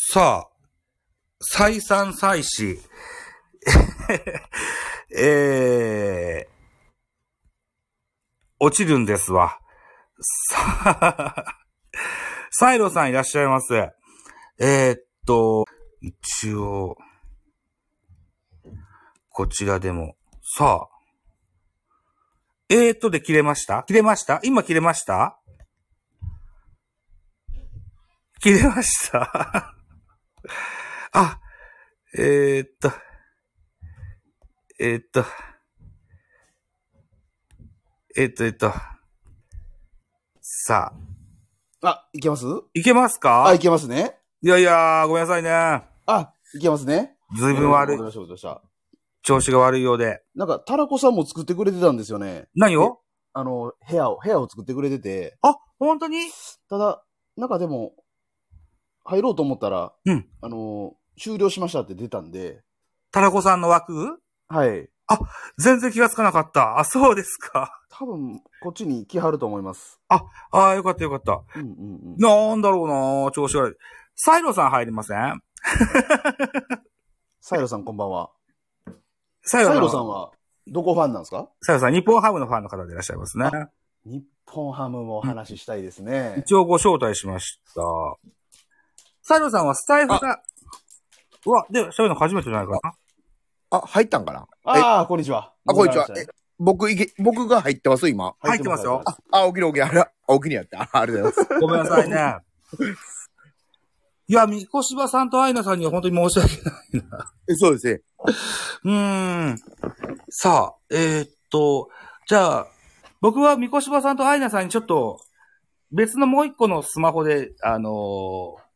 さあ、再三再四、えー、落ちるんですわ。さあ、サイロさんいらっしゃいます。えー、っと、一応、こちらでも、さあ、えー、っとで切れました？切れました？今切れました？切れました？あ、えー、っと、えー、っと、えー、っと、えー、っと、さあ、あ、いけます？いけますか？あ、いけますね。いやいや、ごめんなさいね。あ、いけますね。ずいぶん悪い。調子が悪いようで。なんか、タラコさんも作ってくれてたんですよね。何を？あの、部屋を、部屋を作ってくれてて、あ、本当に？ただ、なんかでも、入ろうと思ったら、うんあの、終了しましたって出たんで、タラコさんの枠？はい。全然気がつかなかった。あ、そうですか。多分、こっちに来はると思います。ああ、よかったよかった。うんうんうん。なんだろうな調子悪い。サイロさん入りません？サイロさんこんばんは。サイロさん。サイロさんは、どこファンなんですか？サイロさん、日本ハムのファンの方でいらっしゃいますね。日本ハムもお話ししたいですね。一応ご招待しました。サイロさんはスタイフが、うわ、で、喋るの初めてじゃないかなあ、入ったんかな？ああ、こんにちは。あこんにちは戻られましたね僕いけ、僕が入ってます、今。入ってますよ入ってあ、起きる起きる。あら、あ起きにやった。あありがとうございます。ごめんなさいね。いや、みこしばさんとアイナさんには本当に申し訳ないな。えそうですね。うーん。さあ、えーっと、じゃあ、僕はみこしばさんとアイナさんにちょっと、別のもう一個のスマホで、あのー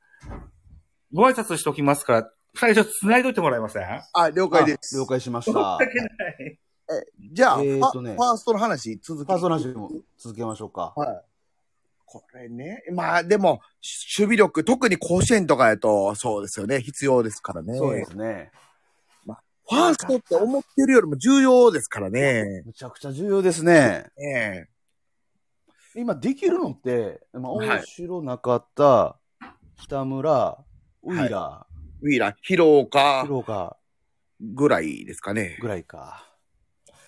ご挨拶しておきますから、二人ちょっと繋いどいてもらえません？あ、了解です。あ了解しました。フじゃあ、えーとねファファーストの話続き。ァーストの話も続けましょうか。はい。これね。まあ、でも、し守備力、特に甲子園とかやと、そうですよね。必要ですからね。そうですね。ファーストって思ってるよりも重要ですからね。むちゃくちゃ重要ですね。え今できるのって、まあ、はい大城、中田、北村、ウィーラえウィーラー、広ー、岡広岡ぐらいですかね。ぐらいか。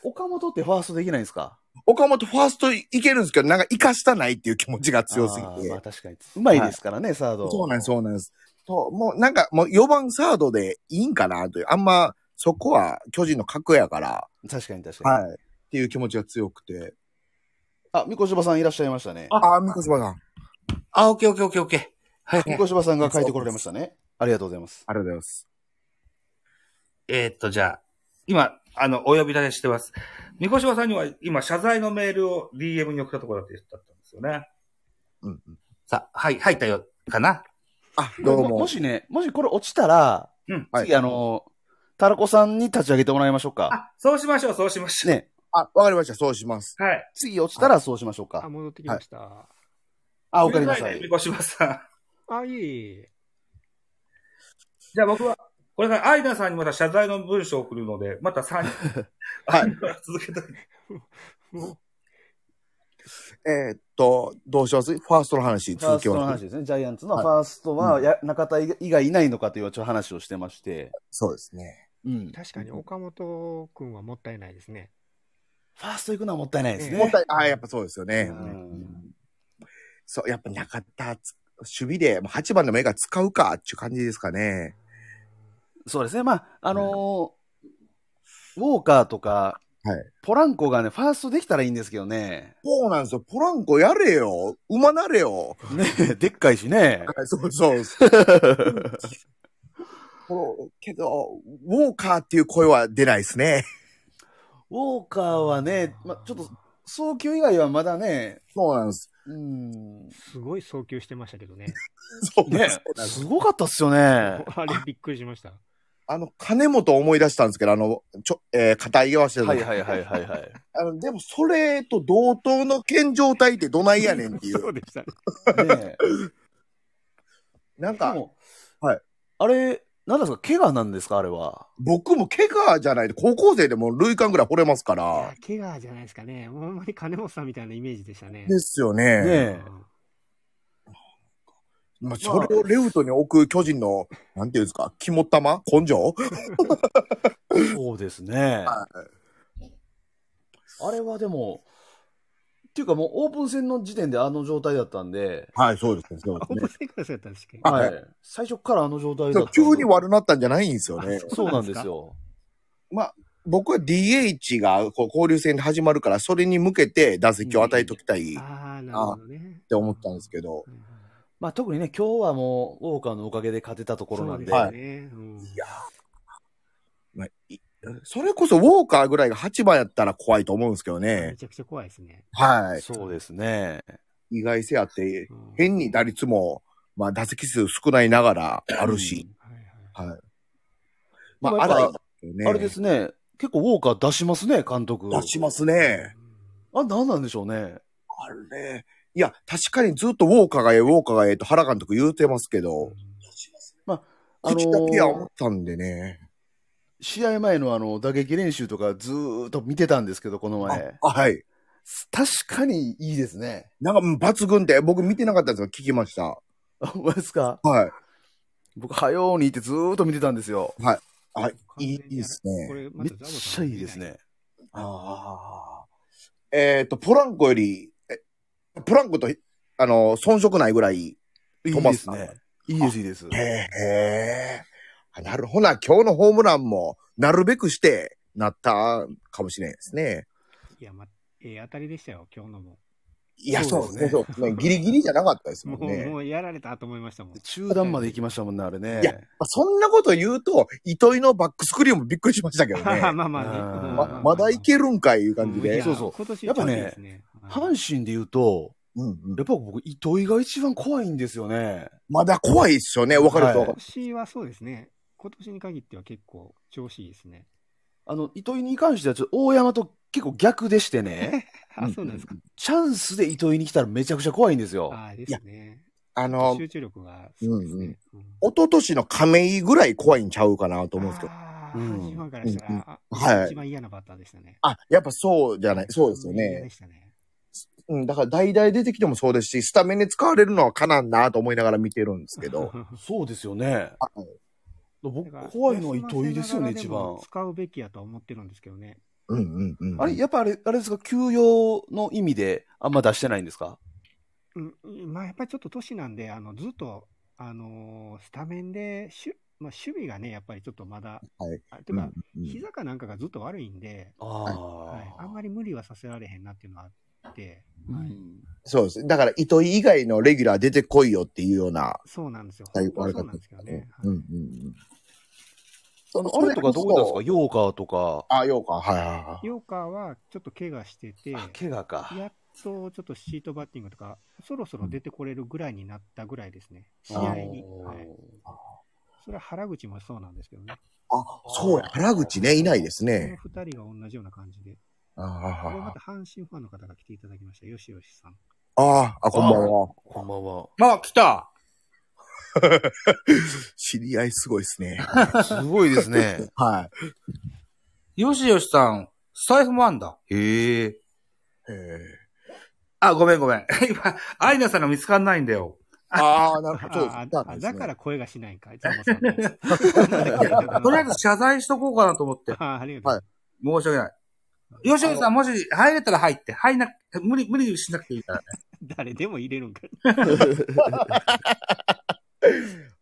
岡本ってファーストできないんですか？岡本ファーストいけるんですけど、なんか生かしたないっていう気持ちが強すぎてまあ。確かに。うまいですからね、サード。そうなんです、そうなんです。と、もうなんか、もう4番サードでいいんかなという、あんま、そこは巨人の格やから、確かに確かに。はい。っていう気持ちが強くて。あ、みこしばさんいらっしゃいましたね。ああ、あ、三越さん。ああ、オッケーオッケーオッケーオッケー。はい、はい。みこしばさんが書いてこられましたね。ありがとうございます。りがとうございます。えーっと、じゃあ、今、あの、お呼び立てしてます。みこしばさんには今、謝罪のメールを DM に送ったところだって言ったんですよね。うんうん。さあ、はい、入ったよ、かなあ、どうも。もしね、もしこれ落ちたら、うん。はい次あの、タラコさんに立ち上げてもらいましょうか。あ、そうしましょう、そうしましょう。ね、あ、わかりました。そうします。はい。次落ちたらそうしましょうあ、か。戻ってきました。あ、おかえりなさいごめん。みこしばさん。あ、いえいえ。じゃあ僕は、これからアイダさんにまた謝罪の文章を送るので、また3人、はい続けて。も えーっと、どうします？ファーストの話ファースト続けます。の話ですね。ジャイアンツのはいファーストは、や中田以外いないのかというちょっと話をしてまして。そうですね。うん。確かに岡本君はもったいないですね。ファースト行くのはもったいないですね。もったい、あ、やっぱそうですよね。うんそう、やっぱ中田つ、守備で、もう8番でもええから使うかっていう感じですかね。そうですね。まあ、あのーウォーカーとか、はいポランコがね、ファーストできたらいいんですけどね。そうなんですよ。ポランコやれよ。馬なれよ。ねでっかいしね。はいそうそう。そう けど、ウォーカーっていう声は出ないですね。ウォーカーはね、まあ、ちょっと、送球以外はまだね、そうなんです。うん、すごい送球してましたけどね。ね そうなんです。ごかったっすよね。あれびっくりしました。あの、金本思い出したんですけど、あの、ちょ、えー、肩合わせてはいはいはいはいはい。あの、でも、それと同等の健状態ってどないやねんってい。そううでしたね。ねなんか、はい。あれ、何ですか怪我なんですかあれは？僕も怪我じゃないで、高校生でも塁間ぐらい掘れますかいやら。怪我じゃないですかね。もうほんまに金本さんみたいなイメージでしたね。ですよね。ねえ。まあ、それをレフトに置く巨人の、なんていうんですか、肝玉？根性？そうですね。あれはでも、っていうかもうオープン戦の時点であの状態だったんで、はい、そうですね、そうオープン戦からそうやったんですけど。あはい。最初からあの状態だったんで。急に悪なったんじゃないんですよね。そうなんですよ。僕は DH がこう交流戦で始まるから、それに向けて打席を与えときたいっああ、なるほどね。て思ったんですけど、はいはいまあ特にね、今日はもう、ウォーカーのおかげで勝てたところなんで、そうですね。うんいやーまあいそれこそウォーカーぐらいが8番やったら怖いと思うんですけどめね。ちゃくちゃ怖いですね。はい。そうですね。意外性あって、うん変に打率も、まあ打席数少ないながらあるし。はいはいはい。まあ、でもやっぱ荒いですよね。あれですね、結構ウォーカー出しますね、監督。出しますね。あ、なんなんでしょうね。あれ。いや、確かにずっとウォーカーがええ、ウォーカーがええと原監督言うてますけど、あの口だけは思ーったんでね。試合前のあの、打撃練習とかずーっと見てたんですけど、この前。あ、はい。確かにいいですね。なんかもう抜群って、僕見てなかったんですよ。聞きました。あ、ほんまですか？はい。僕、はようにってずーっと見てたんですよ。はい。いいですねこ。れまめったザボさんちゃいいですね。ああ。えっ、と、ポランコより、えポランコと、あの、遜色ないぐらい。いいですね。いいです、いいです。へえ。あなるほどな。今日のホームランも、なるべくして、なったかもしれないですね。いや、ま、ええ当たりでしたよ、今日のも。いや、そううですすね。そうね。ギリギリじゃなかったですもう、もんね。もうやられたと思いましたもん。中段まで行きましたもんね、あれね。いやまあそんなこと言うと、糸井のバックスクリーンもびっくりしましたけどね。まあまあねうんままだいけるんかいいう感じで。そうそう今年やっぱねいいですね、阪神で言うと、うんうんやっぱ僕、糸井が一番怖いんですよね。まだ怖いっすよね。わかると。はい今年はそうですね。今年に限っては結構調子いいですね。あの、糸井に関しては、ちょっと大山と結構逆でしてね、あ、そうなんですか。チャンスで糸井に来たらめちゃくちゃ怖いんですよ。ああ、ですね。あの、集中力がすごいですね。うん一昨年の亀井ぐらい怖いんちゃうかなと思うんですけど。ああ、うん阪からしたうんうんら、はい一番嫌なバッターでしたね。あ、やっぱそうじゃない。そうですよ嫌でね。したね。うん、だから代々出てきてもそうですし、スタメンに使われるのはかなんなと思いながら見てるんですけど。そうですよね。はい僕怖いのは糸井ですよね、一番。使うべきやとは思ってるんですけどね。うんうんうん。あれ、やっぱあれ、あれですか、休養の意味であんま出してないんですか？うん、まあやっぱりちょっと年なんで、あのずっと、あのースタメンでしゅ、まあ、守備がね、やっぱりちょっとまだ、はいあてか、うんうん膝かなんかがずっと悪いんで、あはい、あんまり無理はさせられへんなっていうのはうんそうです。だから、糸井以外のレギュラー出てこいよっていうような、そうなんですよ。はい本当はそうなんですけどね。うんうんはいうん。あのあれとかどこですか？ヨーカーとか。あ、ようか。はいはいはい。ヨーカーはちょっと怪我してて、あ、怪我か。やっとちょっとシートバッティングとか、そろそろ出てこれるぐらいになったぐらいですね。試合に。はい、それは原口もそうなんですけどね。あ、そうや。原口ね、いないですね。この二人が同じような感じで。あこれまあた阪神ファンの方が来ていただきました。よしよしさん。ああ、こんばんは。こんばんは。あ、来た 知り合いすごいですね。すごいですね。はい。よしよしさん、スタイフもあんだ。へえ。へえ。あ、ごめんごめん。今、アイナさんが見つかんないんだよ。ああ、なるほど。そうあですあだから声がしないんかい。とりあえず謝罪しとこうかなと思って。あありがとうござい申し訳ない。よしよしさん、もし入れたら入って。入んな、無理、無理しなくていいからね。誰でも入れるんかい。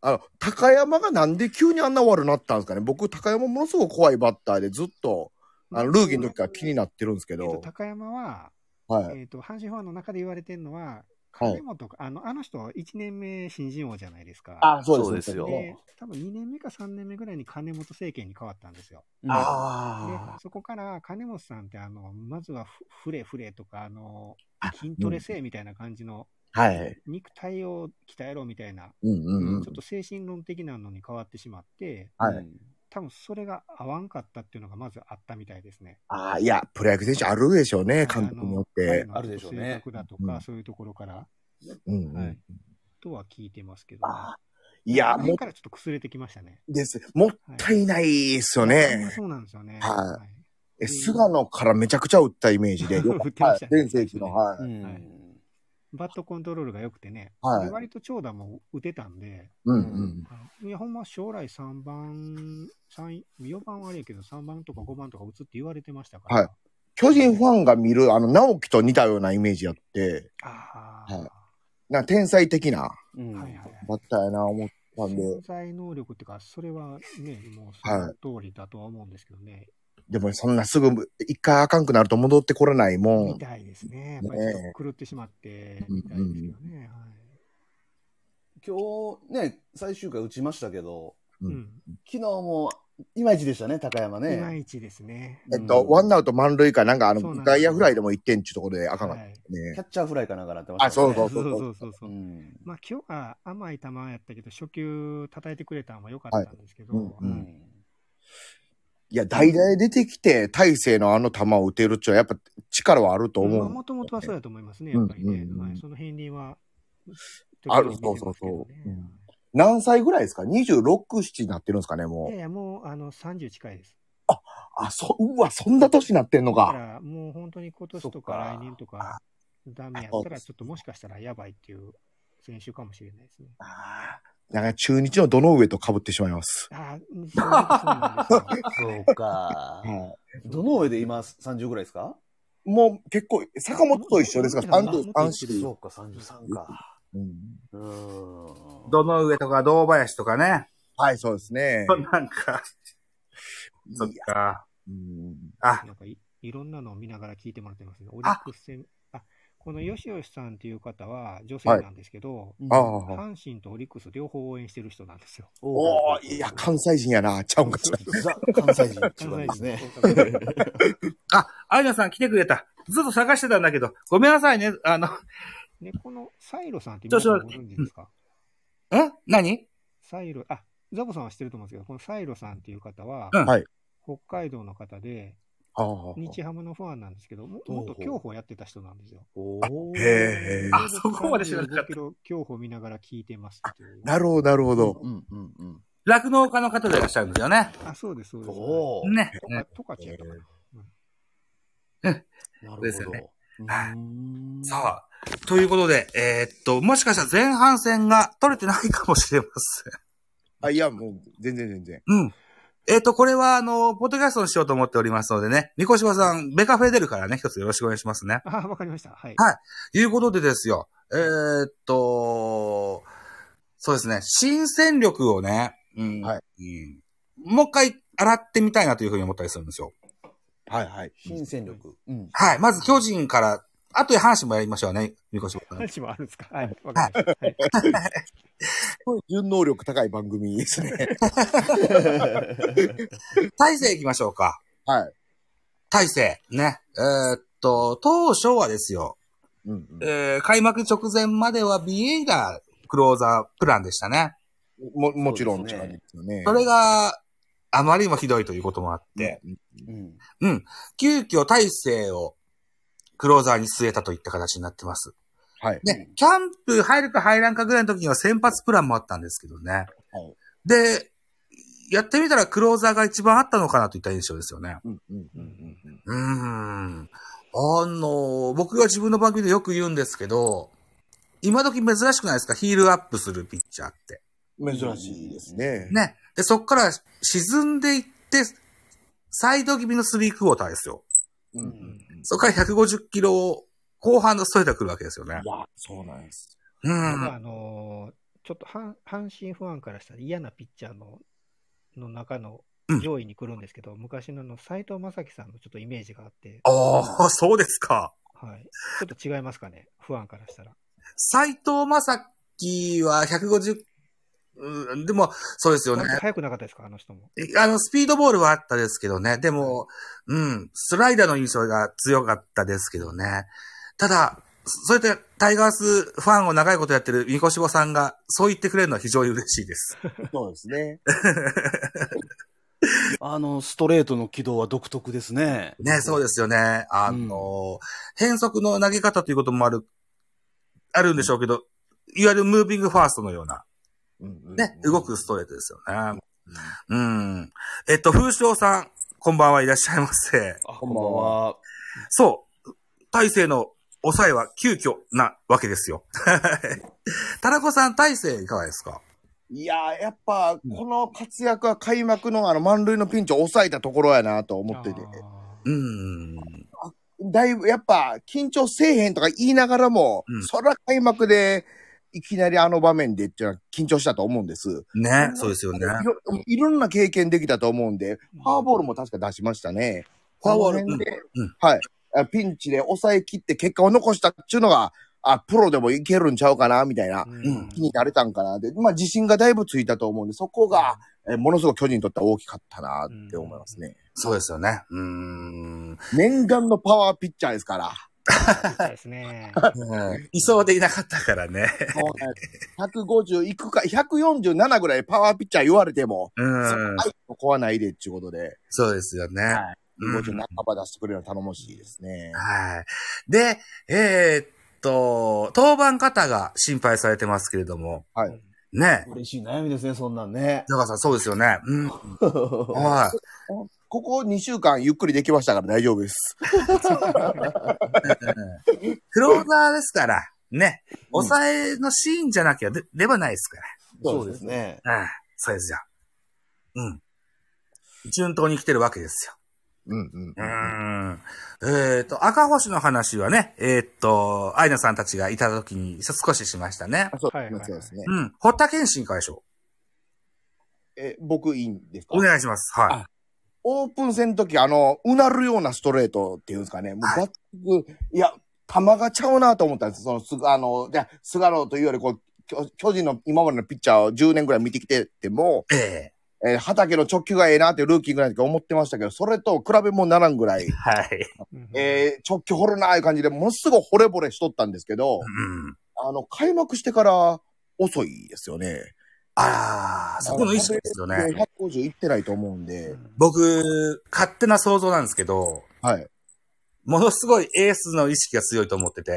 あの、高山がなんで急にあんな悪なったんですかね。僕、高山ものすごく怖いバッターでずっと、あの、ルーギーの時から気になってるんですけえっとど。高山は、はい。えっと、阪神ファンの中で言われてるのは、はい金本か、あの、あの人、1年目新人王じゃないですか。あ、そうですよで、多分2年目か3年目ぐらいに金本政権に変わったんですよ。であ、そこから金本さんって、あの、まずはフフレフレとか、あの、筋トレせえみたいな感じの、あ。はい。肉体を鍛えろみたいな、うんうんうんちょっ。と精神論的なのに変わってしまって、はい。多分それが合わんかったっていうのがまずあったみたいですね。ああ、いや、プロ野球選手あるでしょうね、監督によって。あるでしょうね性格だとか、うんそういうところから、うんうんはいとは聞いてますけど、あいや、もあの辺からちょっと崩れてきましたね。です。もったいないっすよね。そうなんですよね。はいえ、菅野からめちゃくちゃ打ったイメージで。よ 打ってましたねはい全盛期の、はい。うんはいバットコントロールが良くてね、はい。で割と長打も打てたんで、うんうん。いや、ほん。ま将来3番、三4番は悪いけど、3番とか5番とか打つって言われてましたから。はい。巨人ファンが見る、あの、直樹と似たようなイメージやって、ああ、はい。な天才的なうん。はいはいはい。バッターやな思ったんで、潜在能力っていうか、それはね、もうその通りだとは思うんですけどね。でもそんなすぐ一回あかんくなると戻ってこれないもん。みたいですね。やっぱりちょっと狂ってしまって、みたいですけどね。今日ね、最終回打ちましたけど、うんん。昨日もいまいちでしたね、高山いまね。いちですね。えっと、ワンアウト満塁かなんかあの、外野フライでも1点っていうところであかんかったはいねキ。ャッチャーフライかなんかなってましたあそうそうそうそうそうそうう。ん。まあ今日は甘い球やったけど、初球叩いてくれたのは良かったんですけど、はいうんうん。いや、代打で出てきて、大勢のあの球を打てるっちゅうのはやっぱ力はあると思う。もともとはそうだと思いますね、やっぱりね。うんうんうんはい、その片鱗は、あるそうそうそううん何歳ぐらいですか ?26、7になってるんですかね、いもう。やいや、もうあの30近いです。あ、そ、うわ、そんな年になってんのか。だからもう本当に今年とか来年とか、ダメやったら、ちょっともしかしたらやばいっていう選手かもしれないですね。あーなんか中日のどの上と被ってしまいます。ああ、うんそうなんですよ。そうか。はどの上で今30ぐらいですか？い。もう結構、坂本と一緒ですが、あ33シリーズ。そうか、33か。うんうーん。どの上とか堂林とかね。はい、そうですね。なんか、そっか。うんあ、なんかいいろんなのを見ながら聞いてもらってますね。オリックス戦、あこの吉吉さんっていう方は女性なんですけど、ああ、阪神とオリックス両方応援してる人なんですよ。おーいや、関西人やな。ちゃうんかちゃ う。ザ・関西人ですね。あ、アイナさん来てくれた。ずっと探してたんだけど、ごめんなさいね。あの、ね、このサイロさんって皆さんご存知ですか？ん何？サイロ、あ、ザボさんは知ってると思うんですけど、このサイロさんっていう方は、うんはい北海道の方で、ああ日ハムのファンなんですけど、ももっと競歩やってた人なんですよ。おへーあそこまで知らなかった35キロ競歩見ながら聞いてます。なるほど、なるほど。うんうんうん。酪農家の方でいらっしゃるんですよね。あ、そうです、そうです。ね。あトカチやったかな。なるほど。ですよねさあ、ということで、えーっと、もしかしたら前半戦が取れてないかもしれません。あ、いや、もう、全然全然。うん。えーっと、これは、あの、ポッドキャストにしようと思っておりますのでね、三越さん、ベカフェ出るからね、一つよろしくお願いしますね。あ、わかりました。はい。はいいうことでですよ、えーっと、そうですね、新戦力をね、うん。はいうんもう一回洗ってみたいなというふうに思ったりするんですよ。はいはい。新戦力。うん。はい。まず巨人から、後で話もやりましょうね、三越さん。話もあるんですか？はい。わかりました。はい。これ純能力高い番組ですね。大勢行きましょうか。はい。大勢。ね。えーっと、当初はですよ、うんうんえー開幕直前まではビエイがクローザープランでしたね。も、もちろんね。それがあまりにもひどいということもあって、うん。うん。急遽大勢をクローザーに据えたといった形になってます。はい。ね、キャンプ入るか入らんかぐらいの時には先発プランもあったんですけどね。はいで、やってみたらクローザーが一番あったのかなといった印象ですよね。うんうんうんうんうーん。あの、僕が自分の番組でよく言うんですけど、今時珍しくないですか？ヒールアップするピッチャーって。うん。珍しいですね。ね。で、そっから沈んでいって、サイド気味のスリークォーターですよ。うん。そこから150キロ後半のストレートが来るわけですよねい。や、そうなんです。うん。あのーちょっと阪阪神ファンからしたら嫌なピッチャーのの中のうん上位に来るんですけど、昔のあの斎藤正樹さんのちょっとイメージがあって、ああ、そうですか。はい。ちょっと違いますかね、ファンからしたら。斎藤正樹は150、うん、でも、そうですよね。早くなかったですか、あの人も。あの、スピードボールはあったですけどね。でも、うん、スライダーの印象が強かったですけどね。ただ、そそうやってタイガースファンを長いことやってる三越坊さんが、そう言ってくれるのは非常に嬉しいです。そうですね。あの、ストレートの軌道は独特ですね。ね、そうですよね。あの、変則の投げ方ということもある、あるんでしょうけど、いわゆるムービングファーストのような、ね、動くストレートですよね。うん。えっと、風翔さん、こんばんはいらっしゃいませ。あ、こんばんは。そう。大勢の抑えは急遽なわけですよ。タラコさん、大勢いかがですか？いやー、やっぱ、この活躍は開幕のあの満塁のピンチを抑えたところやなと思ってて。うーん。だいぶ、やっぱ、緊張せえへんとか言いながらも、うんそら開幕で、いきなりあの場面でっていうのは緊張したと思うんです。ね、そうですよね。いろんな経験できたと思うんで、フォアボールも確か出しましたね。フォアボールではい。あピンチで抑え切って結果を残したっていうのが、あ、プロでもいけるんちゃうかな、みたいなうん気になれたんかな。で、まあ自信がだいぶついたと思うんで、そこが、えものすごく巨人にとっては大きかったなって思いますね。そうですよね。うーん。念願のパワーピッチャーですから。そうですね。うんいそうでいなかったからね。もうね150いくか、147ぐらいパワーピッチャー言われても、うん。はい、ここはないでっていうことで、そうですよね。はいうん150半ば出してくれるの頼もしいですね。はい。で、えーっと、当番方が心配されてますけれども、はい。ね。嬉しい悩みですね、そんなんね。中さん、そうですよね。うん。はい。ここ2週間ゆっくりできましたから大丈夫です。クローザーですから、ね。抑えのシーンじゃなきゃで出ばないですかそうですね。ら。うん。そうですよ。うん。順当に来てるわけですよ。うんうんう。ん。えーっと、赤星の話はね、えーっと、アイナさんたちがいた時に少ししましたねあ。そうはいはいはいそうですね。うん。堀田健信会でしょえ、僕いいんですか？お願いします。はいあ。オープン戦の時、あの、うなるようなストレートっていうんですかね。もうはいバック、いや、球がちゃうなと思ったんです。その、すあの、じゃ菅野というより、こう、巨巨人の今までのピッチャーを10年ぐらい見てきてても、ええー畑の直球がええなってルーキーぐらいの時思ってましたけど、それと比べもならんぐらいえ、はい。えー、直球掘るなーいう感じで、ものすごい惚れ惚れしとったんですけど、うん。あの、開幕してから遅いですよね。ああ、そこの意識ですよね。で150いってないと思うんで、僕、勝手な想像なんですけど、はい。ものすごいエースの意識が強いと思ってて、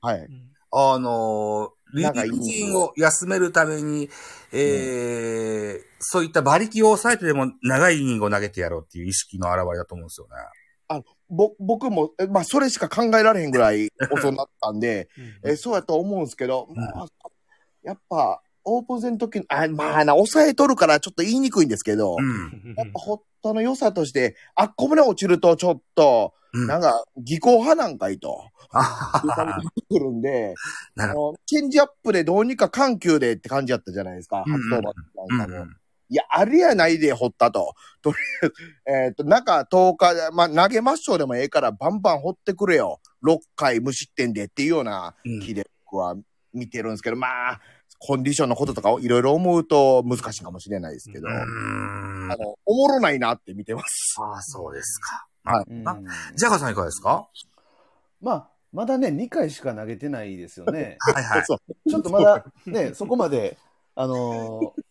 はい。あのー、リなんかいいリーグを休めるために、えーそういった馬力を抑えてでも長いイニングを投げてやろうっていう意識の表れだと思うんですよね。ぼ、僕も、えまあ、それしか考えられへんぐらい遅なったんで、えそうやと思うんですけど、まあ、やっぱ、オープン戦の時に、あ、まあな、抑えとるからちょっと言いにくいんですけど、うん。やっぱホットの良さとして、あっこまで落ちるとちょっと、うん。なんか、技巧派なんかいと、くるんで、なるあの、チェンジアップでどうにか緩急でって感じやったじゃないですか、うん初登板うなんかも。ん。いや、あれやないで、掘ったと。とりあえず、えっ、と、中10日、まあ、投げましょうでもええから、バンバン掘ってくれよ。6回無失点でっていうようなうん気で僕は見てるんですけど、まあ、コンディションのこととかをいろいろ思うと難しいかもしれないですけど、うあん。の、おもろないなって見てます。ああ、そうですか。はいうんあジャガーさんいかがですか？まあ、まだね、2回しか投げてないですよね。はいはい。ちょっとまだね、そこまで、あのー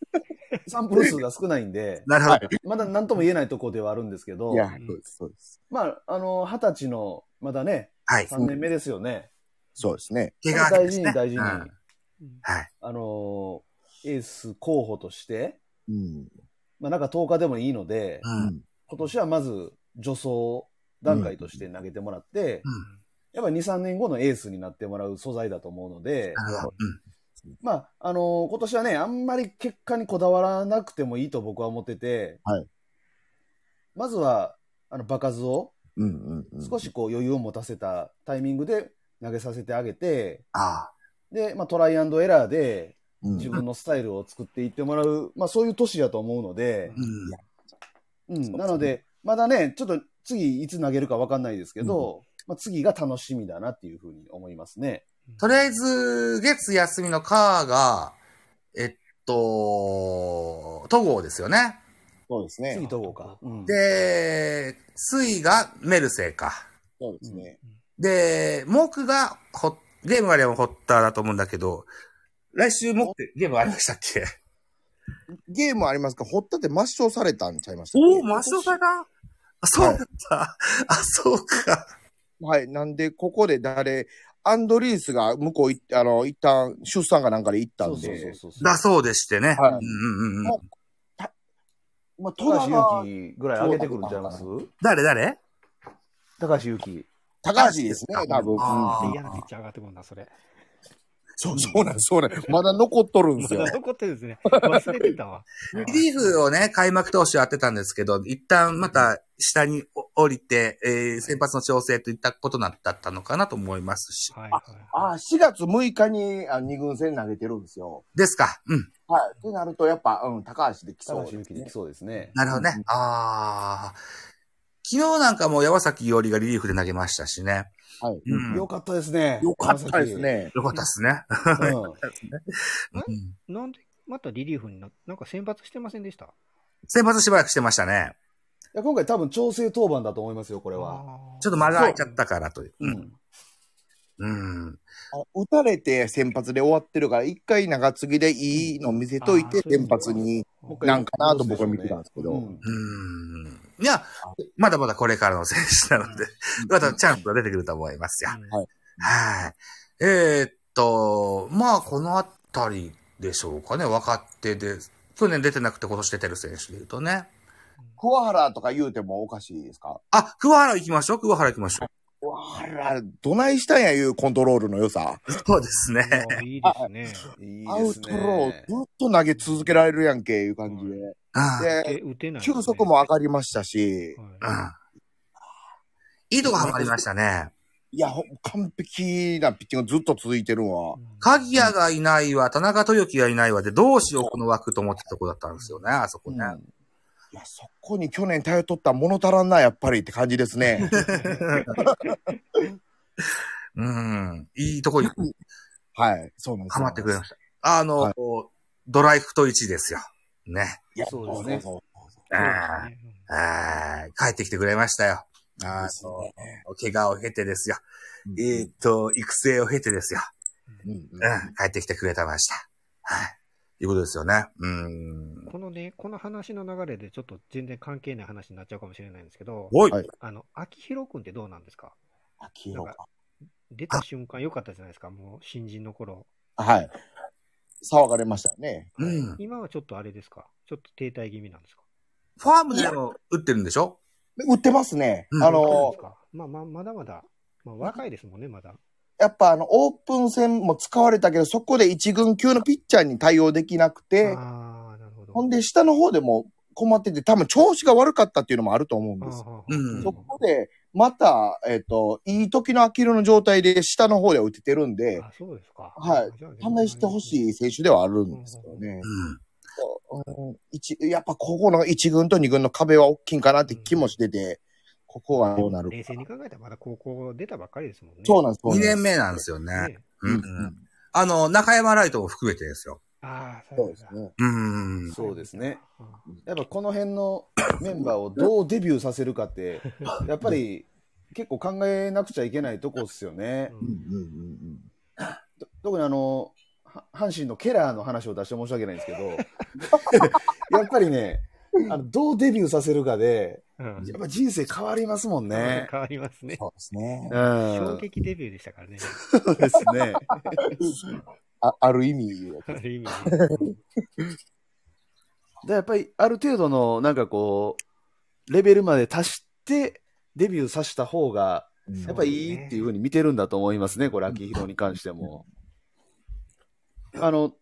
サンプル数が少ないんで、なるほど。まだ何とも言えないところではあるんですけどい、や、そうです、そうです。まあ、あのー、二十歳の、まだね、はい。3年目ですよね。そうですね。怪我明け大事に大事に、はい。のーエース候補として、うん。まあなんか10日でもいいので、う。うんん。今年はまず助走段階として投げてもらって、うん。やっぱり2、3年後のエースになってもらう素材だと思うので。うん。まあ、あのー今年はね、あんまり結果にこだわらなくてもいいと僕は思ってて、はいまずは、あの、場数を少しこう余裕を持たせたタイミングで投げさせてあげて、あで、まあトライアンドエラーでうん自分のスタイルを作っていってもらう、まあそういう年だと思うのであ。、うん。うん、なので、まだね、ちょっと次いつ投げるかわかんないですけど、まあ次が楽しみだなっていうふうに思いますね。とりあえず、月休みのカーが、えっと、戸郷ですよね。そうですね。次どうか。うん、で、水がメルセイか。そうですね。で、木がホゲームあればホッターだと思うんだけど、来週木ってゲームありましたっけ？ゲームありますか堀田って抹消されたんちゃいましたおお、抹消された？あ、そうだった。あ、そうか。はい。なんで、ここで誰、アンドリースが向こう行って、あの、一旦出産かなんかで行ったそうそうんで、そうそう。だそうでしてね。はいうんうんうんうん。まあ、高橋戸田が祐希ぐらい上げてくるんちゃいます？誰？誰？高橋祐希。高橋ですね、多分。あーうん嫌なピッチャー上がってくるな、それ。そう、そうなんです、そうなんです。まだ残っとるんですよ。残ってるんですね。忘れてたわ。リリーフをね、開幕投手やってたんですけど、一旦また下に降りて、えー先発の調整といったことだったのかなと思いますし。はいはい。あ、4月6日にあ二軍戦投げてるんですよ。ですか。うん。はい。ってなると、やっぱ、うん、高橋できそう高橋由紀できそうですね。なるほどね。うんああ。昨日なんかも山崎伊織がリリーフで投げましたしね。はい。うん。よかったですね。よかったですね。よかったですね。なんで、またリリーフにな、なんか選抜してませんでした？先発しばらくしてましたね。いや今回多分調整当番だと思いますよ、これは。ちょっと間が空いちゃったからという。う。ん。うん。あ打たれて先発で終わってるから、一回長継ぎでいいの見せといて、先発に。なんかなと僕は見てたんですけどうんうん。いや、まだまだこれからの選手なので、またチャンスが出てくると思いますよ。うんはいはい。えーっと、まあ、このあたりでしょうかね。若手で、去年出てなくて今年出てる選手で言うとね。桑原とか言うてもおかしいですか？あ、桑原行きましょう。桑原行きましょう。桑原、どないしたんやいうコントロールの良さ。そうですね。いいですね。いいアウトローね。ずっと投げ続けられるやんけ、いう感じで。うん。で、え、打てないですね。球速も上がりましたし、はいうん。いいとこハマりましたね。いや、ほ完璧なピッチングずっと続いてるんは。鍵谷がいないわ、田中豊樹がいないわで、どうしようこの枠と思ってたとこだったんですよね、あそこね。そこに去年頼っとったら物足らんな、やっぱりって感じですね。うん。いいとこにはい。そうなんですハマってくれました。あの、はいドライフト1ですよ。ね。いや、そうですねそうあーあー帰ってきてくれましたよ。あですのね、怪我を経てですよ。うんえーっと、育成を経てですよ。うんうんうん。帰ってきてくれてました。はい。いうことですよね。うん。このね、この話の流れでちょっと全然関係ない話になっちゃうかもしれないんですけど、おい。はいあの、秋広くんってどうなんですか？秋色か。出た瞬間良かったじゃないですか、もう新人の頃。はい。騒がれましたよね。うん。今はちょっとあれですか？ちょっと停滞気味なんですか？ファームでも打ってるんでしょ？売ってますね。うんあのです、か？まあまあ、まだまだ、まあ若いですもんね、まだ。やっぱあの、オープン戦も使われたけど、そこで一軍級のピッチャーに対応できなくて、ああ、なるほど。ほんで下の方でも困ってて、多分調子が悪かったっていうのもあると思うんです。そこで、また、えっ、と、いい時のアキロの状態で下の方で打ててるんで、あ、そうですか。はい試してほしい選手ではあるんですけどね。うん。うん一やっぱここの1軍と2軍の壁は大きいんかなって気もしてて、ここはどうなるか冷。静に考えたらまだ高校出たばっかりですもんね。そうなんです。そう2なんです年目なんですよね。ねうんううんん。あの、中山ライトも含めてですよ。ああ、そうですね。うん。そうですね。うんやっぱこの辺のメンバーをどうデビューさせるかって、やっぱり結構考えなくちゃいけないとこっすよね。うんうんうんと特にあの、は阪神のケラーの話を出して申し訳ないんですけど、やっぱりね、あのどうデビューさせるかで、うんやっぱ人生変わりますもんね。変わりますね。そうですねう。衝ん。撃デビューでしたからね。そうですね。あある意味。ある意味。でやっぱりある程度のなんかこう、レベルまで達してデビューさせた方が、やっぱりいいっていうふうに見てるんだと思いますね、これ、秋広に関しても。あの、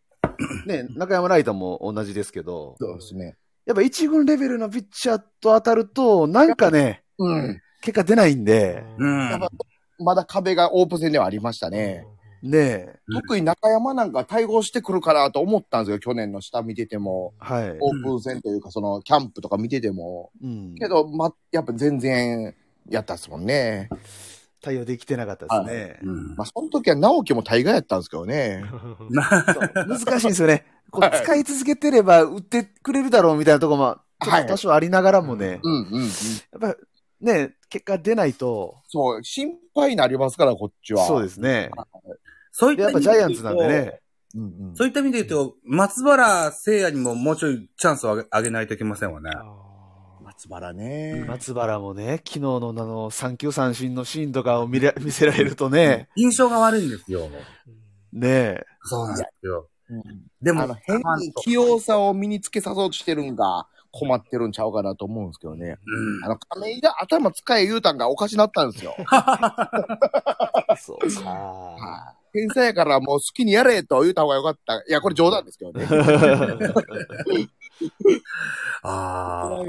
ね、中山ライトも同じですけど、そうですね。やっぱ一軍レベルのピッチャーと当たると、なんかね、うん。結果出ないんで、うんやっぱまだ壁がオープン戦ではありましたね。ねえ、特に中山なんか対応してくるかなと思ったんですよ、去年の下見てても。はい。オープン戦というか、その、キャンプとか見てても。うん、けど、ま、やっぱ全然、やったっすもんね。対応できてなかったですね。うんまあ、その時は直樹も大概やったんですけどね。難しいんですよね。こうはい使い続けてれば売ってくれるだろうみたいなところも、ちょっと多少ありながらもね、うんうんうん。やっぱね、結果出ないと、そう、心配になりますから、こっちは。。そうですすね。そういっでやっぱた意味で言うとジャイアンツなんでね。うんうん。そういった意味で言うと、松原聖也にももうちょいチャンスをあげあげないといけませんわね。松原ね。松原もね、昨日のあの、三球三振のシーンとかを見れ 見せられるとね、印象が悪いんですよ。ねえ、そうなんですよ。うんでも、あの、変に器用さを身につけさそうとしてるんが、困ってるんちゃうかなと思うんですけどね。うんあの、亀井が頭使え言うたんがおかしなったんですよ。そうか。はい天才やからもう好きにやれと言うた方がよかった。いや、これ冗談ですけどね。ああ。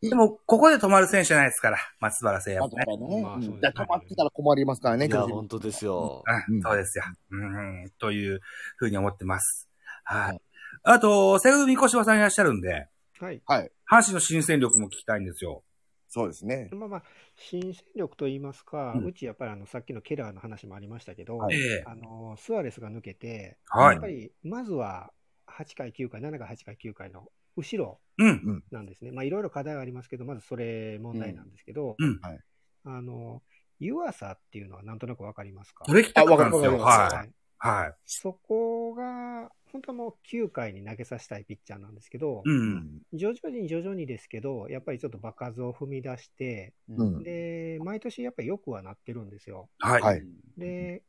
でも、ここで止まる選手じゃないですから、松原聖也もね。まあねうん止まってたら困りますからね、いや、本当ですよ。うん、そうですよ。うん、というふうに思ってます。ははいい。あと、セグミコシバさんいらっしゃるんで、はい。はい。阪神の新戦力も聞きたいんですよ。そうですね。まあまあ、新戦力といいますか、ううんちやっぱりあのさっきのケラーの話もありましたけど、はいええあのスアレスが抜けて、はいやっぱりまずは8回、9回、7回、8回、9回の後ろうん。なんですね。まあいろいろ課題はありますけど、まずそれ問題なんですけど、うんはいあの、湯浅っていうのはなんとなくわかりますか？これ聞きたかったんですよ。あわかはい。りますはい。そこが、本当はもう9回に投げさせたいピッチャーなんですけど、うん。徐々に徐々にですけど、やっぱりちょっと場数を踏み出して、うんで、毎年やっぱり良くはなってるんですよ。はい。はいで、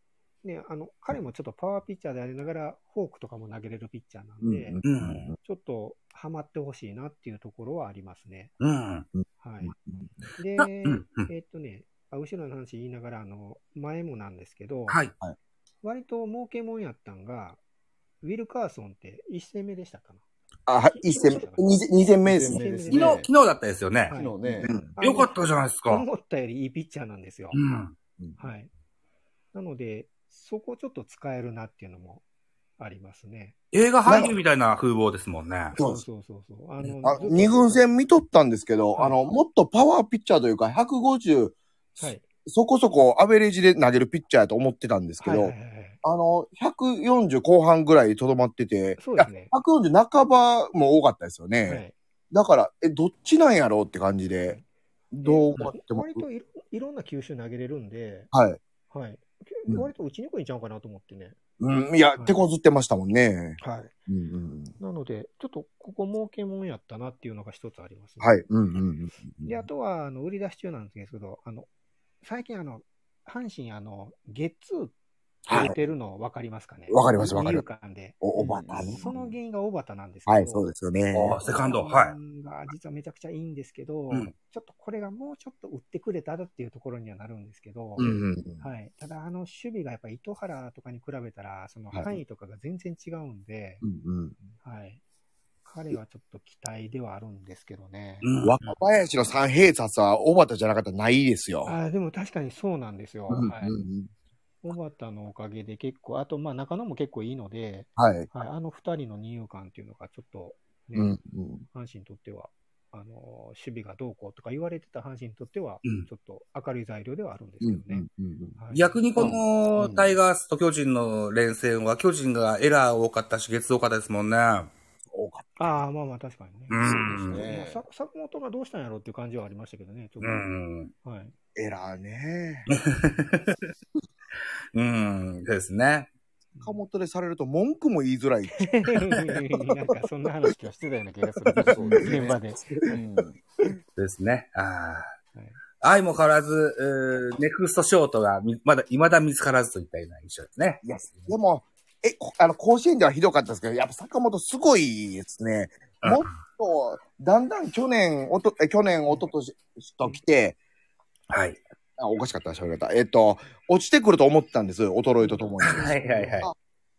ね、あの、彼もちょっとパワーピッチャーでありながら、フォークとかも投げれるピッチャーなんで、うんうん。ちょっとハマってほしいなっていうところはありますね。うん。はい。で、えーっとね、あ後ろの話言いながら、あの、前もなんですけど、はい。割と儲けもんやったんが、ウィル・カーソンって1戦目でしたかな。あ、はい、一戦、二戦二戦目ですね。二戦目です昨日、昨日だったですよね。はい昨日ね。うんよかったじゃないですか。思ったよりいいピッチャーなんですよ。うん。はい。なので、そこちょっと使えるなっていうのもありますね。映画俳優みたいな風貌ですもんね。そうそうそうそう。あのあ二軍戦見とったんですけど、はいあの、もっとパワーピッチャーというか、150、はい。そこそこアベレージで投げるピッチャーやと思ってたんですけど、はいはいはいはいあの、140後半ぐらいとどまってて、そうですねいや140半ばも多かったですよね。はい。だから、え、どっちなんやろうって感じで、どう思っても割といろいろんな球種投げれるんで、はい。はい。うん割と打ちにくいんちゃうかなと思ってね。うん、いやは、い手こずってましたもんね。はい。うんうん。なので、ちょっとここ儲けもんやったなっていうのが一つあります、ね。はい。うんうんうん。で、あとは、あの、売り出し中なんですけど、あの、最近あの、阪神、あの、ゲッツーはい出てるの分かりますかね？わかりますわかりますで。お、おばたね。その原因が小畑なんですけど、はい、そうですよね。あセカンドはいが実はめちゃくちゃいいんですけど、うんちょっとこれがもうちょっと打ってくれたらっていうところにはなるんですけど、うんうんうん。はい。ただ、あの、守備がやっぱり糸原とかに比べたら、そのはい範囲とかが全然違うんで、うんうん。はい。彼はちょっと期待ではあるんですけどね。うん。若林の三平札は小畑じゃなかったらないですよ。あーでも確かにそうなんですよ。うんはい。うん小畑のおかげで結構、あと、まあ、中野も結構いいので、はい。はい、あの二人の二遊間っていうのがちょっと、ね、うんうん。阪神にとっては、あの、守備がどうこうとか言われてた阪神にとっては、うんちょっと明るい材料ではあるんですうんけどね。うんはい逆にこのタイガースと巨人の連戦は巨人がエラー多かったし、月多かったですもんね。多かっああ、まあまあ確かにね。うんそうですねまあさ坂本がどうしたんやろうっていう感じはありましたけどね、ちょっうと。ん。はい。た。エラーね。うん。ですね。岡本でされると文句も言いづらい。なんかそんな話はしてたような気がする。そうですね現場で。うんですね。ああ。はい愛も変わらず、ネクストショートがみまだ、未だ見つからずといったような印象ですね。いや、でも、え、こあの、甲子園ではひどかったですけど、やっぱ坂本すごいですね。うんもっと、だんだん去年、おと、え去年、おととしと来て、はい。あ、おかしかった、喋り方。えっと、落ちてくると思ってたんです。衰えとともに。はいはいはい。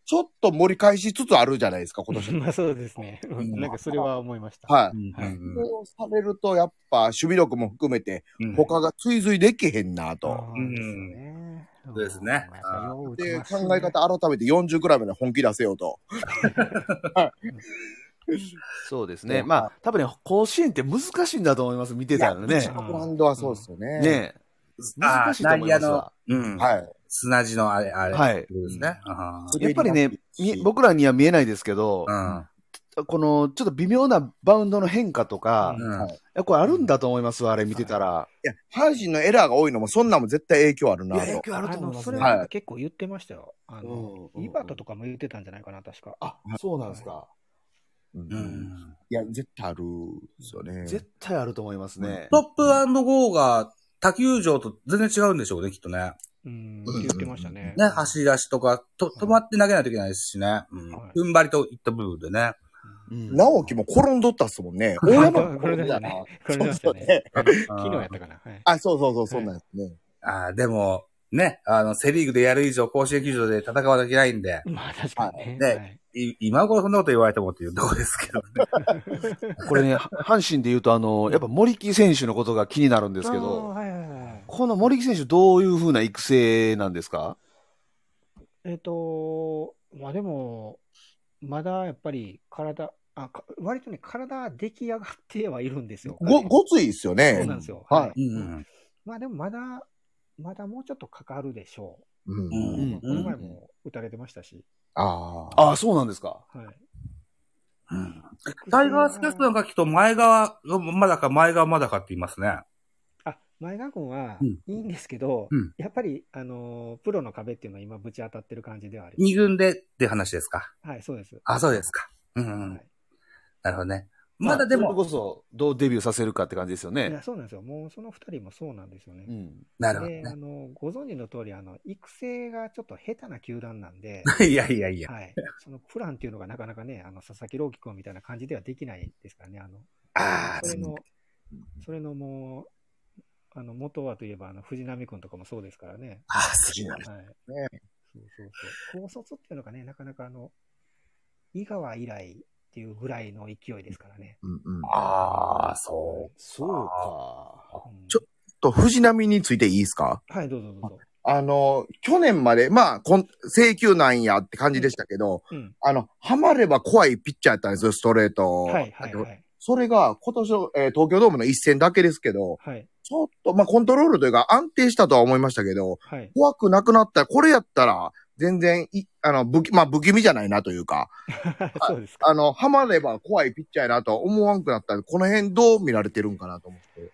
ちょっと盛り返しつつあるじゃないですか、今年。まあそうですね。んなんかそれは思いました。はい。うんはいうんそれをされると、やっぱ、守備力も含めて、うん他が追随できへんなと。あーですよね。そうですねで、考え方改めて40くらいまで本気出せようと。そうですね。まあ、多分ね、甲子園って難しいんだと思います、見てたらねランドはそうですよね。ねあ難しいと思いますうん。はい。砂地のあれ、あれ。はいやっぱりね、み僕らには見えないですけど、あこのちょっと微妙なバウンドの変化とか、うん。これあるんだと思いますわ、あれ見てたら。いや、阪神のエラーが多いのも、そんなんも絶対影響あるなと。影響あると思いのそれますね。はいは結構言ってましたよ。あの、うんうん井端とかも言ってたんじゃないかな、確か。あ、そうなんですか。うんうんいや、絶対あるんですよね。絶対あると思いますね。トップゴーが他球場と全然違うんでしょうね、きっとね。うん、言ってましたね。ね、走り出しとか、と、止まって投げないといけないですしね。うんはい。踏ん張りといった部分でね。うん直樹も転んどったっすもんね。大山も転んだなそう。そう昨日やったかな。はい。あ、そうそうそう、そうなんですね。ああ、でも、ね、あの、セリーグでやる以上、甲子園球場で戦わなきゃいけないんで、まあ確かにね。はいはいい今頃そんなこと言われてもっていうところですけどね。これね、阪神で言うと、あの、やっぱ森木選手のことが気になるんですけど、はいはいはい。この森木選手どういう風な育成なんですか？えっ、と、まあでも、まだやっぱり体、あか割とね、体出来上がってはいるんですよ。ご、ごついっすよそうね。なんですよ。はいはい。うん。まあでもまだ、まだもうちょっとかかるでしょうん。う。うんこの前も打たれてましたし。ああ。ああ、そうなんですか。はい。うんタイガースキャストなんか聞くと、前側がまだか、前側まだかって言いますね。あ、前川君はうんいいんですけど、うんやっぱり、あのープロの壁っていうのは今ぶち当たってる感じではあり二軍でって話ですか。はい、そうです。あ、そうですか。うんうん。はいなるほどね。まだでも、それこそ、どうデビューさせるかって感じですよいねや。そうなんですよ。もうその二人もそうなんですよね。うん。で、なるほどねあ。の、ご存知の通り、あの、育成がちょっと下手な球団なんで、いやいやいや。はい。そのプランっていうのがなかなかね、あの、佐々木朗希君みたいな感じではできないですからね、あの、ああ、それの、それのもう、あの、元はといえば、あの、藤波君とかもそうですからね。ああ、そうはい。ねそうそうそう。高卒っていうのがね、なかなかあの、井川以来っていうぐらいの勢いですからね。うんうん。ああ、そう。そうか。うんちょと、藤波についていいですか？はい、どうぞどうぞ。あの、去年まで、まあ、こん請求なんやって感じでしたけど、うん。あの、ハマれば怖いピッチャーやったんですよ、ストレート。はい、はい、はい。それが、今年の、えー東京ドームの一戦だけですけど、はい、ちょっと、まあ、コントロールというか安定したとは思いましたけど、はい。怖くなくなったら、これやったら、全然い、あの、不気、まあ、不気味じゃないなというか、そうですか。あの、ハマれば怖いピッチャーやなとは思わんくなったんで、この辺どう見られてるんかなと思って。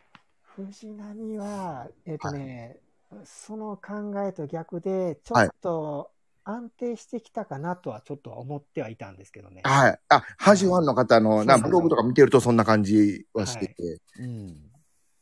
藤波は、えっ、とね、その考えと逆で、ちょっと安定してきたかなとはちょっと思ってはいたんですけどね。はい。あ、阪神ファンの方の、な、ブログとか見てるとそんな感じはしてて。うん。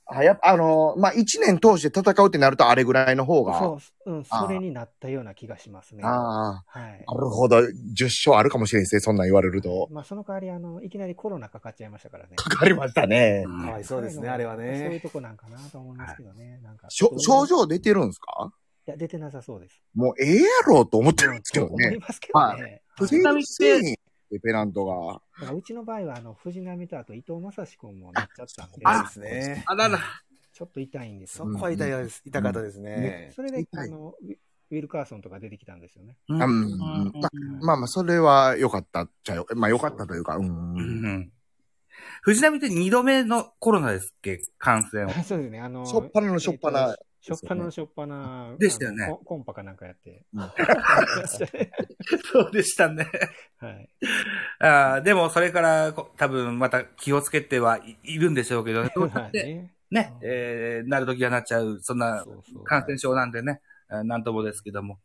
あ、やっぱ、あの、まあ、一年通して戦うってなるとあれぐらいの方が。そう、うん、それになったような気がしますね。ああ、はい。なるほど。10勝あるかもしれんですね。そんなん言われると。まあ、その代わり、あの、いきなりコロナかかっちゃいましたからね。かかりましたね。うんかわいそうですね、あれはそういうね。とこなんかなと思いますけどね。なんか。しょ症状出てるんですか？いや、出てなさそうです。もうええやろと思ってるんですけど思いね。ますけどね。はいペナントが。だからうちの場合は、あの、藤波とあと伊藤正史君もなっちゃったんで、あですね。あらら。ちょっと痛いんですそよ。こは痛いです、痛かったですねね。それで、あの、ウィルカーソンとか出てきたんですよね。うんあうんままあまあ、それは良かったっちゃよ。まあ良かったというか、うん。うん藤波って二度目のコロナですっけ？感染を。そうですね。あの、しょっぱなのしょっぱなえーとしょっぱなのしょっぱな。でしたよねココンパかなんかやって。うん そうでしたね。はい。あーでも、それから、こ多分、また気をつけてはいいるんでしょうけど ね。どうやまあってね。ね、えー、なるときがなっちゃう、そんな感染症なんでね、えーなんともですけども。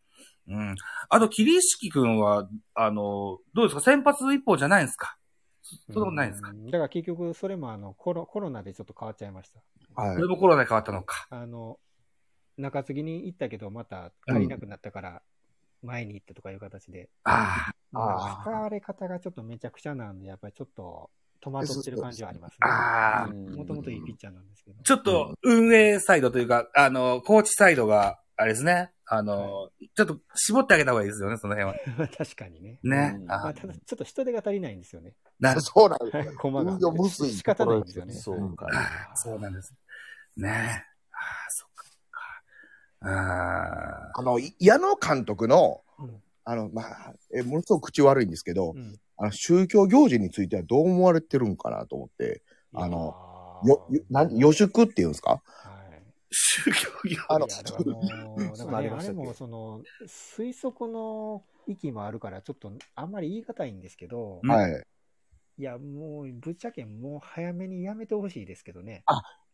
うん。あと、桐敷くんは、あの、どうですか？先発一方じゃないんですか？そそんなことないんですか？うんだから結局、それもあのコロ、コロナでちょっと変わっちゃいました。はいそれ。もコロナで変わったのか。あの、中継ぎに行ったけど、また足りなくなったから、前に行ってとかいう形で、ああー使われ方がちょっとめちゃくちゃなんで、やっぱりちょっと戸惑ってる感じはありますあ、ね。ああ、もともといいピッチャーなんですけど。ちょっと運営サイドというか、あの、コーチサイドが、あれですね、あの、ちょっと絞ってあげた方がいいですよね、その辺は。確かにね。ね。うんあまあ、ただ、ちょっと人手が足りないんですよね。なるそうなんですよ。駒が運用むずい仕方ないんですよね。そうか。そうなんです。ね。ああ。あの、い矢野監督の、うんあの、まあ、え、ものすごく口悪いんですけど、うんあの、宗教行事についてはどう思われてるんかなと思って、あのよ、よ、なん、予祝っていうんですか？はい。宗教業。あのいやだかね、あれもその、推測の域もあるから、ちょっとあんまり言い難いんですけど、うんはい。いや、もう、ぶっちゃけもう早めにやめてほしいですけどね。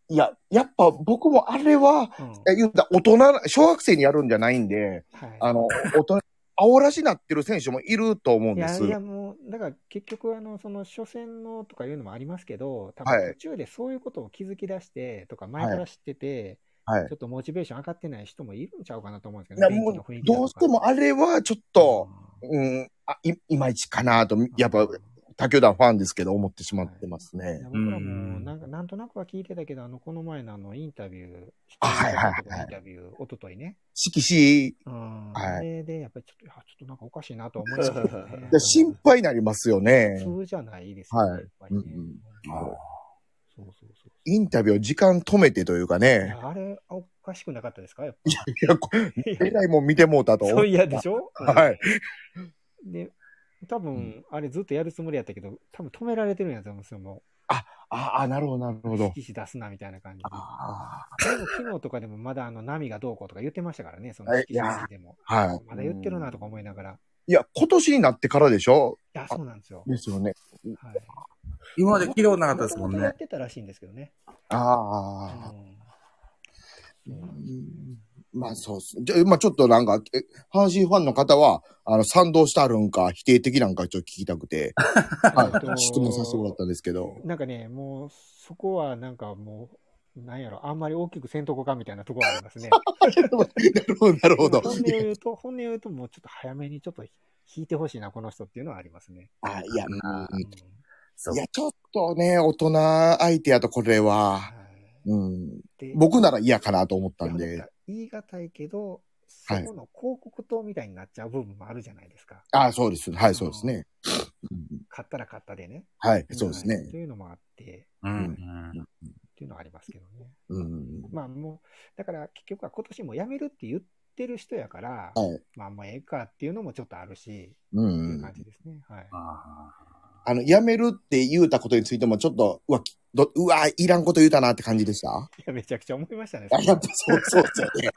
いや、やっぱ僕もあれは、うん。え、言うたら大人な、小学生にやるんじゃないんで、はい。あの、大人、煽らしなってる選手もいると思うんです。いやいやもう、だから結局、あの、その初戦のとかいうのもありますけど、多はい分途中でそういうことを気づき出してとか、前から知ってて、はいちょっとモチベーション上がってない人もいるんちゃうかなと思うんですけどね、もどうしてもあれはちょっと、うん、あいいまいちかなと、やっぱ、他球団ファンですけど思ってしまってますね。僕らうんもなんか、なんとなくは聞いてたけど、あの、この前のあの、インタビュー、あはいはいはいインタビュー、おとといね。色紙うん。はいあれで、やっぱりちょっと、いやちょっとなんかおかしいなとは思いましたけどね で。心配になりますよね。普通じゃないですよね、はいやっぱりね。うんうんそうそうそう。インタビューを時間止めてというかいね。やあれ、おかしくなかったですか？やっいや、こえらいもん見てもうたとぱ。そう嫌でしょ？はい。で、多分、あれずっとやるつもりやったけど、多分止められてるんやと思うんですよ、もああ、なるほど、なるほう。ど。色紙出すなみたいな感じで。あでも昨日とかでもまだあの波がどうこうとか言ってましたからね、そのはい色紙でも。ーはい。まだ言ってるなとか思いながら。いいや、今年になってからでしょ？や、そうなんですよ。ですよね。はい。今まで聞いたことなかったですもんねやっ。てたらしいんですけどね。ああ。うんまあそうっす。じゃあ、まあちょっとなんか、え阪神ファンの方は、あの、賛同してあるんか、否定的なんかちょっと聞きたくて、はい、質問させてもらったんですけど。なんかね、もう、そこはなんかもう、なんやろ、あんまり大きくせんとこかみたいなところありますね。なるほど、なるほど。本音を言うと、本音を言うと、もうちょっと早めにちょっと引いてほしいな、この人っていうのはありますね。あ、いや、あうんいや、ちょっとね、大人相手やとこれは、はいうん。で僕なら嫌かなと思ったんで。言い難いけど、そはいこの広告塔みたいになっちゃう部分もあるじゃないですか。あそうです。はい、そうですね。うん買ったら買ったでね。はい、そうですはいね。というのもあって、うんうんっていうのはありますけどね。うん。まあもう、だから結局は今年も辞めるって言ってる人やから、はい。まあもうええかっていうのもちょっとあるし、う。っていうん感じですね。はい。ああの、辞めるって言うたことについても、ちょっと、うわ、きどうわ、いらんこと言うたなって感じでした？いや、めちゃくちゃ思いましたね。あやっぱそう、そうですよね。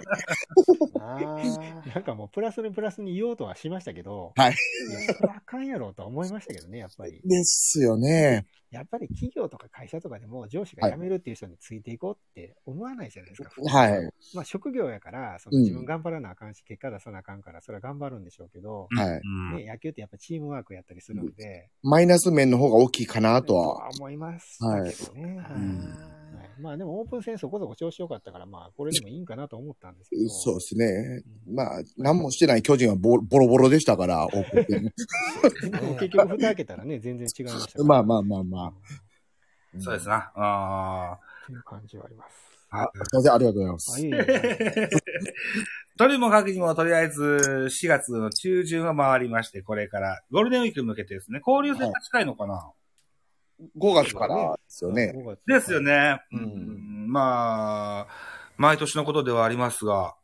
なんかもうプラスにプラスに言おうとはしましたけど、はい。いや、それはあかんやろうとは思いましたけどね、やっぱり。ですよね。やっぱり企業とか会社とかでも上司が辞めるっていう人についていこうって思わないじゃないですか。はい。まあ職業やから、そのうん自分頑張らなあかんし、結果出さなあかんから、それは頑張るんでしょうけど、ーはいうんね、野球ってやっぱチームワークやったりするんで、マイナス面の方が大きいかなと。は思いますはいけどね。はいうんはいまあでもオープン戦そこそこ調子良かったから、まあこれでもいいんかなと思ったんですけど。そうですね。うんまあ、何もしてない巨人はボボロボロでしたから、オープン戦結局蓋開けたらね、全然違いましたから。まあまあまあまあ。そうですな。あという感じはあります。あ、すいません、ありがとうございまあ、す。いとにもかくにも、とりあえず、4月の中旬は回りまして、これから、ゴールデンウィークに向けてですね、交流戦が近いのかな、5月からですよね。5月ですよ。ね。まあ、毎年のことではありますが、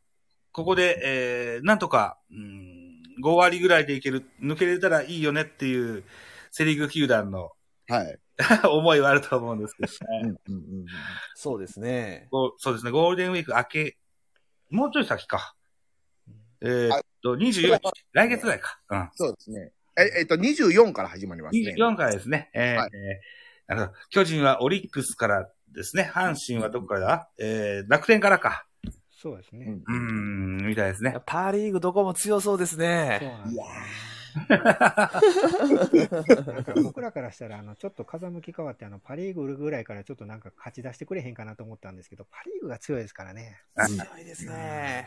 ここで、えー、なんとか、うん、5割ぐらいでいける、抜けれたらいいよねっていう、セリーグ球団のはい。思いはあると思うんですけどね。うんうんうんそうですね。そうですね、ゴールデンウィーク明け、もうちょい先か。えーっと、24日、来月ぐらいか。うん。そうですね。え、えっと、24から始まりますね。24からですね。えーはいえーあの、巨人はオリックスからですね。阪神はどこからだ？えー、楽天からか。そうですね。うんうーん、みたいですね。パーリーグどこも強そうですそうね。なんですいや 僕らからしたら、あの、ちょっと風向き変わって、あの、パリーグぐらいからちょっとなんか勝ち出してくれへんかなと思ったんですけど、パリーグが強いですからね。強いですね。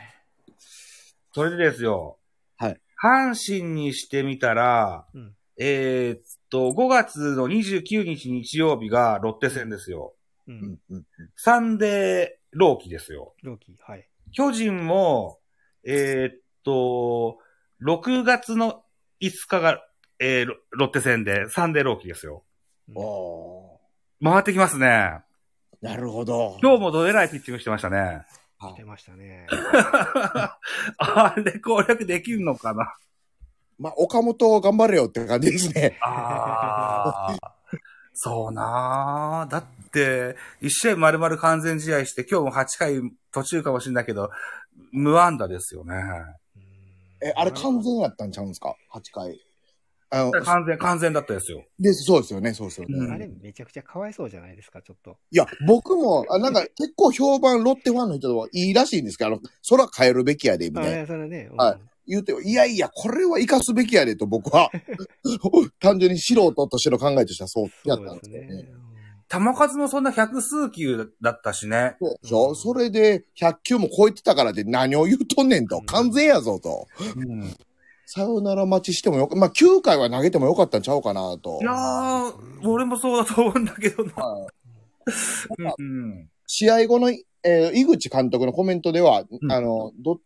それでですよ。はい。阪神にしてみたら、うんえーっと、5月の29日日曜日がロッテ戦ですよ。う。うんんうんサンデーローキですよ。ローキー、はい。巨人も、えーっと、6月の5日が、えーロロッテ戦でサンデーローキですよ。うんお回ってきますね。ーなるほど。今日もどえらいピッチングしてましたね。出ましたね。あれ攻略できるのかな まあ、岡本頑張れよって感じですね。ああ。そうなあだって、一試合丸々完全試合して、今日も8回途中かもしれないけど、無安打ですよね。え、あれ完全やったんちゃうんですか ?8 回。あの、完全、完全だったですよ。です、そうですよね、そうですよね。うんあれめちゃくちゃかわいそうじゃないですか、ちょっと。いや、僕も、あなんか結構評判ロッテファンの人はいいらしいんですけど、あの、空変えるべきやで、みあたいな。れ、それね。うんはい言うて、いやいや、これは生かすべきやでと僕は、単純に素人としての考えとしてはそうやったんそうでですすよね。ね。球数もそんな百数球だったしね。そうでしょ？それで100球も超えてたからって何を言うとんねんと。完全やぞと。うん。さよなら待ちしてもよか、まあ9回は投げてもよかったんちゃうかなとい。やー、俺もそうだと思うんだけどな。はいうん。試合後の、えー井口監督のコメントでは、うんあの、ど、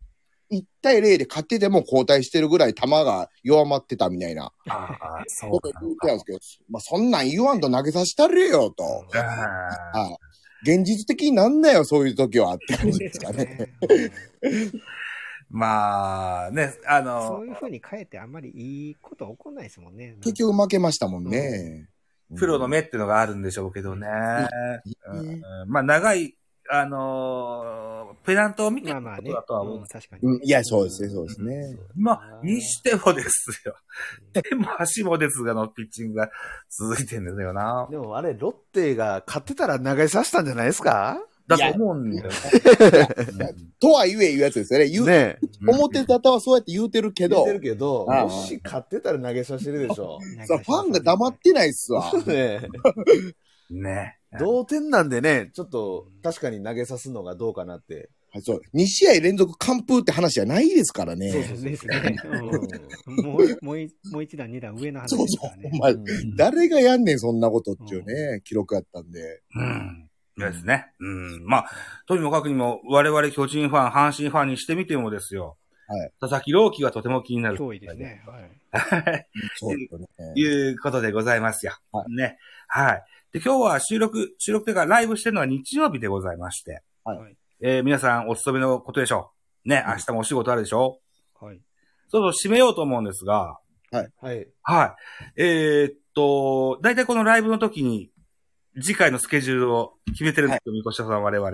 1対0で勝ってても交代してるぐらい球が弱まってたみたいなああ、そこと言ってたんですけど、まあそんなん言わんと投げさせたれよと。あはい。現実的になんなよ、そういう時はって感じですかね。ーまあ、ね、あそのう、いう風に変えてあんまりいいこと起こんないですもんね。結局負けましたもんね。プロの目っていうのがあるんでしょうけどね。うんうんまあ、長い、あのーペナントを見てることまあまあね。だとは思うんですうん確かに。うんいや、そうですね、そうですね。まあ、にしてもですよ。でも、足もですがのピッチングが続いてるんですよな。でもあれ、ロッテが勝ってたら投げさせたんじゃないですか？だと思うんだよね。とはいえ言うやつですよね。言う、ね表沙汰はそうやって言うてるけど言って、るけど、ああもし勝ってたら投げさせてるでしょ。さファンが黙ってないっすわ。ね ね。同点なんでね、ちょっと確かに投げさすのがどうかなって。はいそう。2試合連続完封って話じゃないですからね。そうそうそうですね。う んもう、もうい、もう一段、二段上の話そうそうですからね。ほんまうん誰がやんねん、そんなことっていうね、記録やったんで。うん。ですね。うん。まあ、とにもかくにも、我々巨人ファン、阪神ファンにしてみてもですよ。はい。佐々木朗希がとても気になる。脅威ですね。はい。はい。そうですよね。いうことでございますよ。はね。はい。で、今日は収録、収録というかライブしてるのは日曜日でございまして。はいはい。えー皆さんお勤めのことでしょう。ね、明日もお仕事あるでしょはい。そろそろ締めようと思うんですが、はい。はい。えーっと、大体このライブの時に、次回のスケジュールを決めてるんですよ、みこしさん我々。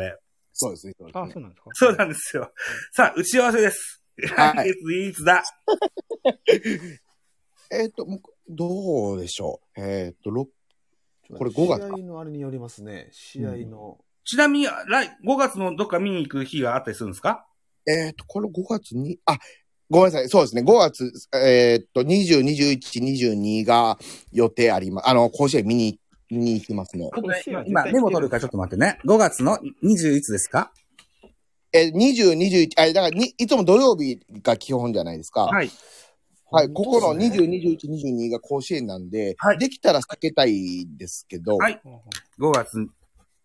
そうですね。あ、ねそうなんですか？そうなんですよ。さあ、打ち合わせです。はい来月いつだえっと、どうでしょう？えっと、ろこれ5月か試合のあれによりますね。試合の。ちなみに、来、5月のどっか見に行く日があったりするんですか？えっと、これ5月に、あ、ごめんなさい。そうですね。5月、えっと、20、21、22が予定あります。あの、甲子園見に、見に行きますね。今、メモ取るからちょっと待ってね。5月の20いつですか？え、20、21、あ、だからに、いつも土曜日が基本じゃないですか。はい。はい、ここの本当ですね20、21、22が甲子園なんで、はいできたら避けたいですけど、はいほうほ5月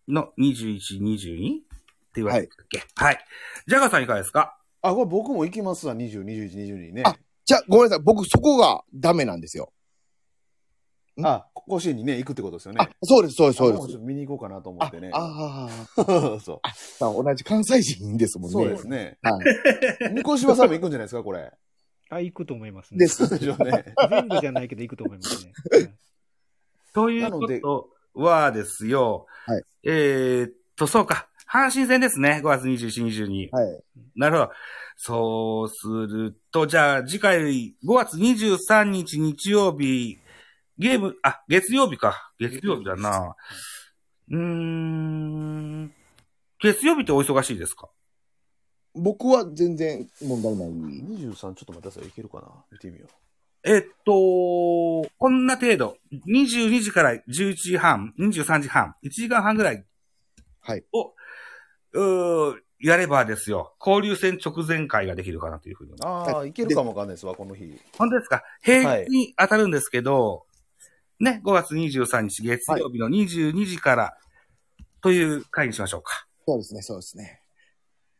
の21、22って言われてたっけ？はい。ジャガーさんいかがですか？あ、これ僕も行きますわ。20、21、22ね。あじゃあ、ごめんなさい。僕、そこがダメなんですよ。あ、甲子園にね、行くってことですよね。あ、そうです、そうです、そうです。っと見に行こうかなと思あってね。あそあ、さあ 同じ関西人ですもう。んね。そうですね。はい。三越さんも行くんじゃないですか、これ。あ、行くと思いますね。です。でしょうね。全部じゃないけど行くと思いますね。ということはですよ。はい。えーっと、そうか。阪神戦ですね。5月21、22。はい。なるほど。そうすると、じゃあ次回5月23日日曜日、ゲーム、あ、月曜日か。月曜日だな。うーん。月曜日ってお忙しいですか？僕は全然問題ない。23ちょっと待ってください。いけるかな？見てみよえっと、こんな程度。22時から11時半、23時半、1時間半ぐらいはい。を、うーやればですよ。交流戦直前会ができるかなというふうに。う。ああ、いけるかもわかんないですわ、この日。本当ですか？平日に当たるんですけど、ね、5月23日月曜日の22時からという会にしましょうか。そうですね、そうですね。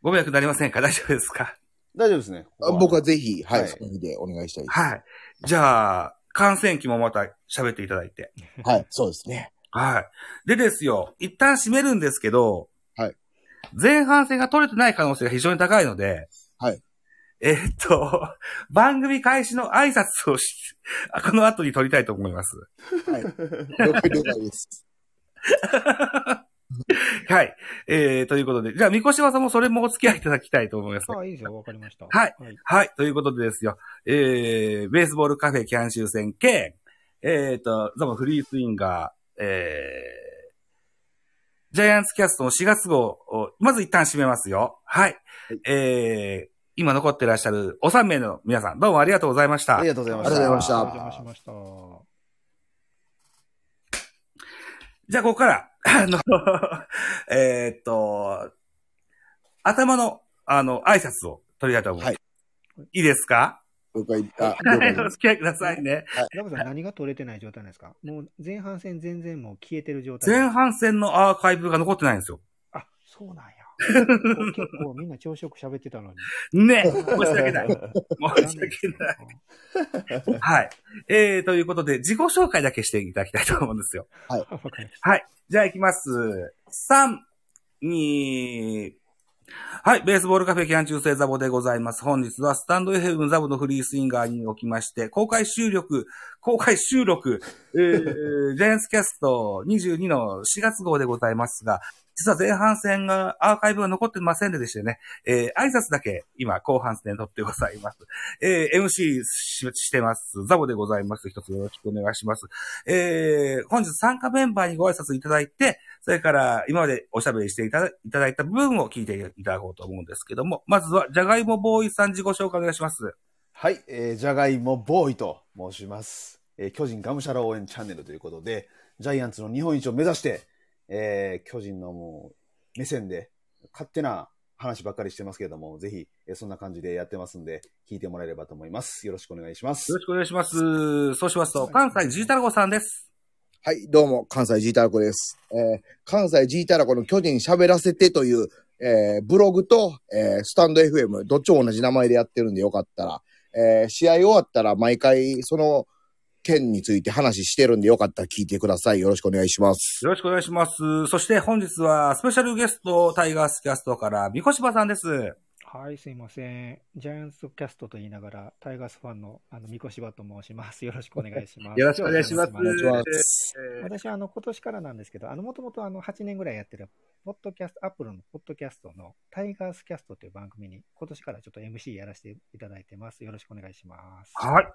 ご迷惑になりませんか？大丈夫ですか？大丈夫ですね。あ僕はぜひ、はい、はいその日でお願いしたいです。はい。じゃあ、感染期もまた喋っていただいて。はい、そうですね。はい。でですよ、一旦閉めるんですけど、はい。前半戦が取れてない可能性が非常に高いので、はい。えーっと、番組開始の挨拶をし、あこの後に取りたいと思います。はい。了解了解です。はい。えー、ということで、じゃあ、三越さんもそれもお付き合いいただきたいと思います。あ、いいですよ。わかりました。はいはい。はい。ということでですよ。えー、ベースボールカフェキャン修戦兼、えーと、ザボフリースインガー、えー、ジャイアンツキャストの4月号を、まず一旦締めますよ。はい。えー、今残ってらっしゃるお3名の皆さん、どうもありがとうございました。ありがとうございました。ありがとうございましたお邪魔しました。じゃあ、ここから、あの、えーっと、頭の、あの、挨拶を取りたいと思う。はい。いいですか？了解、い。お付き合いくださいね。ザボさん何が取れてない状態なんですか？もう前半戦全然もう消えてる状態。前半戦のアーカイブが残ってないんですよ。あ、そうなんや。結構みんな調子よく喋ってたのに。ね。申し訳ない。申し訳ない。はい。えー、ということで、自己紹介だけしていただきたいと思うんですよ。わかりました。はい。じゃあ行きます。3、2、はい。ベースボールカフェキャン中世ザボでございます。本日はスタンド FM ザボのフリースインガーにおきまして、公開収録、公開収録、えー、ジャイアンツキャスト22の4月号でございますが、実は前半戦が、アーカイブが残ってませんでしてね、えー、挨拶だけ今後半戦撮ってございます。えー、MC ししてます。ザボでございます。一つよろしくお願いします。えー、本日参加メンバーにご挨拶いただいて、それから今までおしゃべりしていただいただいた部分を聞いていただこうと思うんですけども、まずは、じゃがいもボーイさん自己紹介お願いします。はい、えー、じゃがいもボーイと申します。えー巨人がむしゃら応援チャンネルということで、ジャイアンツの日本一を目指して、えー巨人のもう目線で勝手な話ばっかりしてますけれども、ぜひ、えーそんな感じでやってますんで、聞いてもらえればと思います。よろしくお願いしますよろ。しくお願いします。そうしますと、関西ジータラゴさんです。はい、どうも、関西ジータラコです。えー関西ジータラコの巨人喋らせてという、えーブログと、えースタンド FM、どっちも同じ名前でやってるんでよかったら、えー試合終わったら毎回その件について話してるんでよかったら聞いてください。よろしくお願いします。よろしくお願いします。そして本日はスペシャルゲストタイガースキャストから三越場さんです。はい、すいません。ジャイアンツキャストと言いながら、タイガースファンの、あの、三越場と申します。よろしくお願いします。よろしくお願いします。お願いしますえー私はあの今年からなんですけど、あのもともとあの8年ぐらいやってるポッドキャスト、アップルのポッドキャストのタイガースキャストという番組に今年からちょっと MC やらせていただいてます。よろしくお願いします。はい。よ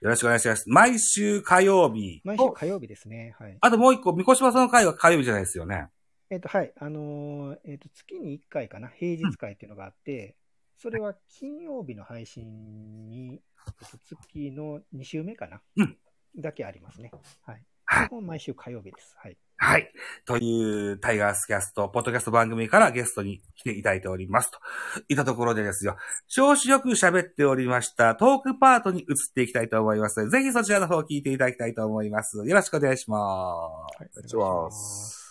ろしくお願いします。毎週火曜日。毎週火曜日ですね。はい。あともう一個、三越場さんの会は火曜日じゃないですよね。えっ、と、はい。あのーえっ、と、月に1回かな、平日会っていうのがあって、それは金曜日の配信に、えっと月の2週目かな、うんだけありますね。はい。はい基本毎週火曜日です。はい。はい。というタイガースキャスト、ポッドキャスト番組からゲストに来ていただいております。といったところでですよ、調子よく喋っておりましたトークパートに移っていきたいと思います。ぜひそちらの方を聞いていただきたいと思います。よろしくお願いします。はい、お願いします。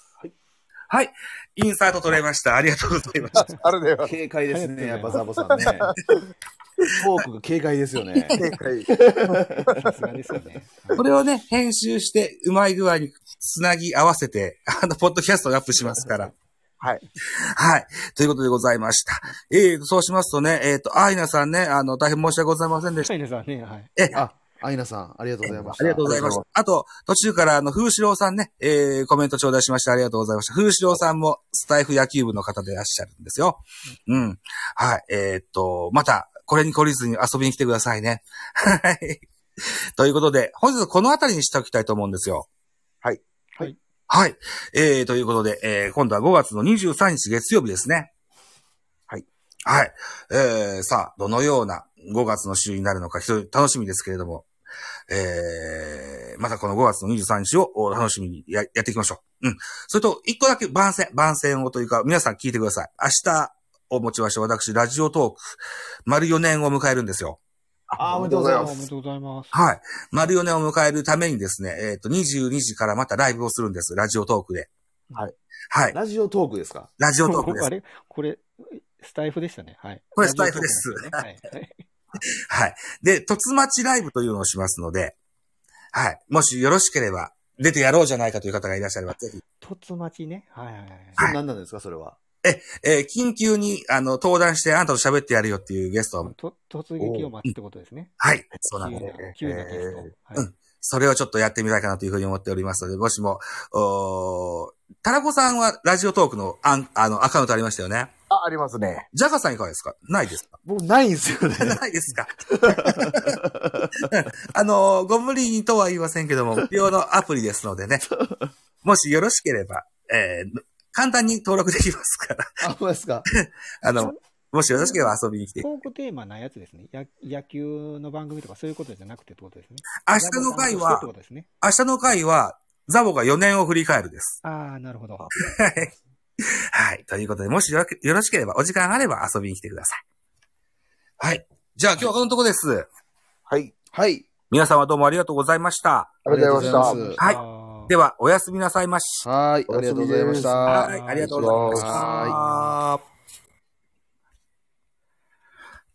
はい。インサート取れました。ありがとうございました。あれだよ。軽快ですね、やっぱザボさんね。トークが軽快ですよね。さすがですよね。これをね、編集して、うまい具合につなぎ合わせて、あの、ポッドキャストをアップしますから。はい。はい。ということでございました。えー、そうしますとね、えっ、と、アイナさんね、あの、大変申し訳ございませんでした。はい、皆さんね、はい。え、あ、アイナさん、ありがとうございました。ありがとうございました。あと、途中から、あの、風志郎さんね、えー、コメント頂戴しましてありがとうございました。風志郎さんも、スタイフ野球部の方でいらっしゃるんですよ。うん。はい。えーっと、また、これに懲りずに遊びに来てくださいね。はい。ということで、本日はこの辺りにしておきたいと思うんですよ。はい。はい。はい。えー、ということで、えー、今度は5月の23日月曜日ですね。はい。はい。えー、さあ、どのような5月の週になるのか、非常に楽しみですけれども、えー、またこの5月の23日をお楽しみにややっていきましょう。うん。それと、一個だけ番宣、番宣をというか、皆さん聞いてください。明日をもちまして、私、ラジオトーク、丸4年を迎えるんですよ。あおめでとうございますおめでとうございます。はい。丸4年を迎えるためにですね、えっ、と、22時からまたライブをするんです。ラジオトークで。はい。はい。ラジオトークですか？ラジオトークですあ。れこれ、スタイフでしたね。はい。これスタイフですラジオトークなんですね はい。で、突待ちライブというのをしますので、はい。もしよろしければ、出てやろうじゃないかという方がいらっしゃれば、ぜひ。はい。突待ちね。はいはいはい。何なんですか、それは？え、えー緊急に、あの、登壇してあんたと喋ってやるよっていうゲストを、と突撃を待つってことですね。はい。そうなん急です。な、急なゲスト。はいうんそれをちょっとやってみたいかなというふうに思っておりますので、もしも、おータラコさんはラジオトークのアンあのアカウントありましたよね？あ、ありますね。ジャガさんいかがですか？ないですか？僕、ないんですよね。ないですか？あの、ご無理にとは言いませんけども、無料のアプリですのでね。もしよろしければ、えー簡単に登録できますから。あ、そうですか？あの、もしよろしければ遊びに来て。トークテーマないやつですね。や野球の番組とかそういうことじゃなくてってことですね。明日の回はね。明日の回は、ザボが4年を振り返るです。ああ、なるほど。はい。はい。ということで、もしよろよろしければ、お時間あれば遊びに来てください。はい。じゃあ今日はこのとこです。はい。はい。皆様どうもありがとうございました。ありがとうございました。はいはでは、おやすみなさいまし。はい。ありがとうございました。はい、ありがとうございました。はい。はい